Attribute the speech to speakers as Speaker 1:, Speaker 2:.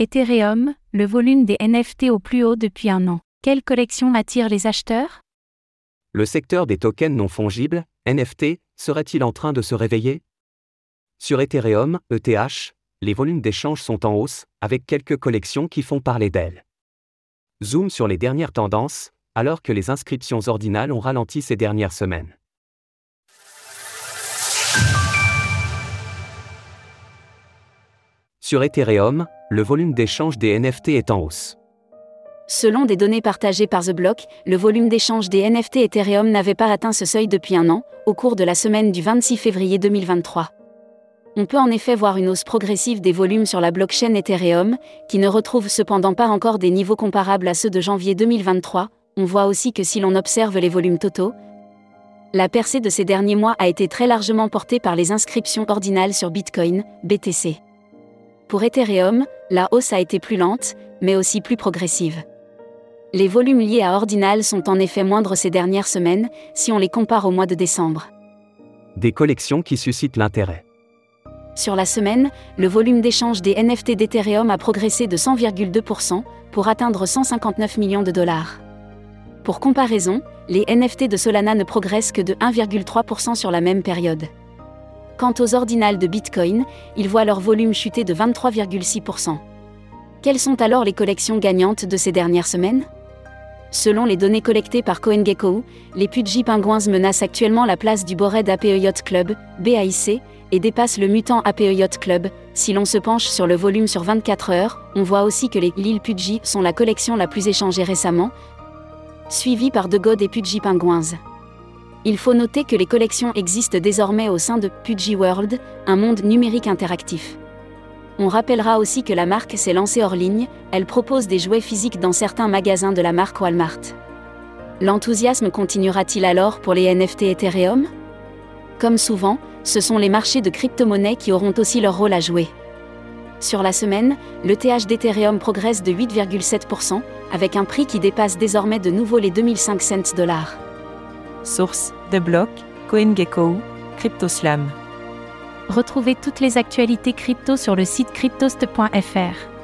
Speaker 1: Ethereum, le volume des NFT au plus haut depuis un an. Quelle collection attire les acheteurs?
Speaker 2: Le secteur des tokens non fongibles, NFT, serait-il en train de se réveiller? Sur Ethereum, ETH, les volumes d'échange sont en hausse, avec quelques collections qui font parler d'elles. Zoom sur les dernières tendances, alors que les inscriptions ordinales ont ralenti ces dernières semaines. Sur Ethereum, le volume d'échange des NFT est en hausse.
Speaker 3: Selon des données partagées par The Block, le volume d'échange des NFT Ethereum n'avait pas atteint ce seuil depuis un an, au cours de la semaine du 26 février 2023. On peut en effet voir une hausse progressive des volumes sur la blockchain Ethereum, qui ne retrouve cependant pas encore des niveaux comparables à ceux de janvier 2023. On voit aussi que si l'on observe les volumes totaux, la percée de ces derniers mois a été très largement portée par les inscriptions ordinales sur Bitcoin, BTC. Pour Ethereum, la hausse a été plus lente, mais aussi plus progressive. Les volumes liés à Ordinal sont en effet moindres ces dernières semaines, si on les compare au mois de décembre.
Speaker 2: Des collections qui suscitent l'intérêt.
Speaker 3: Sur la semaine, le volume d'échange des NFT d'Ethereum a progressé de 100,2% pour atteindre 159 millions de dollars. Pour comparaison, les NFT de Solana ne progressent que de 1,3% sur la même période. Quant aux ordinales de Bitcoin, ils voient leur volume chuter de 23,6%. Quelles sont alors les collections gagnantes de ces dernières semaines? Selon les données collectées par CoinGecko, les Pudgy Penguins menacent actuellement la place du Bored APE Yacht Club, BAIC, et dépassent le mutant APE Yacht Club. Si l'on se penche sur le volume sur 24 heures, on voit aussi que les Lil Pudgy sont la collection la plus échangée récemment, suivie par The God et Pudgy Penguins. Il faut noter que les collections existent désormais au sein de Pudgy World, un monde numérique interactif. On rappellera aussi que la marque s'est lancée hors ligne, elle propose des jouets physiques dans certains magasins de la marque Walmart. L'enthousiasme continuera-t-il alors pour les NFT Ethereum? Comme souvent, ce sont les marchés de crypto-monnaies qui auront aussi leur rôle à jouer. Sur la semaine, le TH d'Ethereum progresse de 8,7%, avec un prix qui dépasse désormais de nouveau les 2005 cents dollars.
Speaker 4: Source The Block, CoinGecko, CryptoSlam.
Speaker 1: Retrouvez toutes les actualités crypto sur le site cryptost.fr.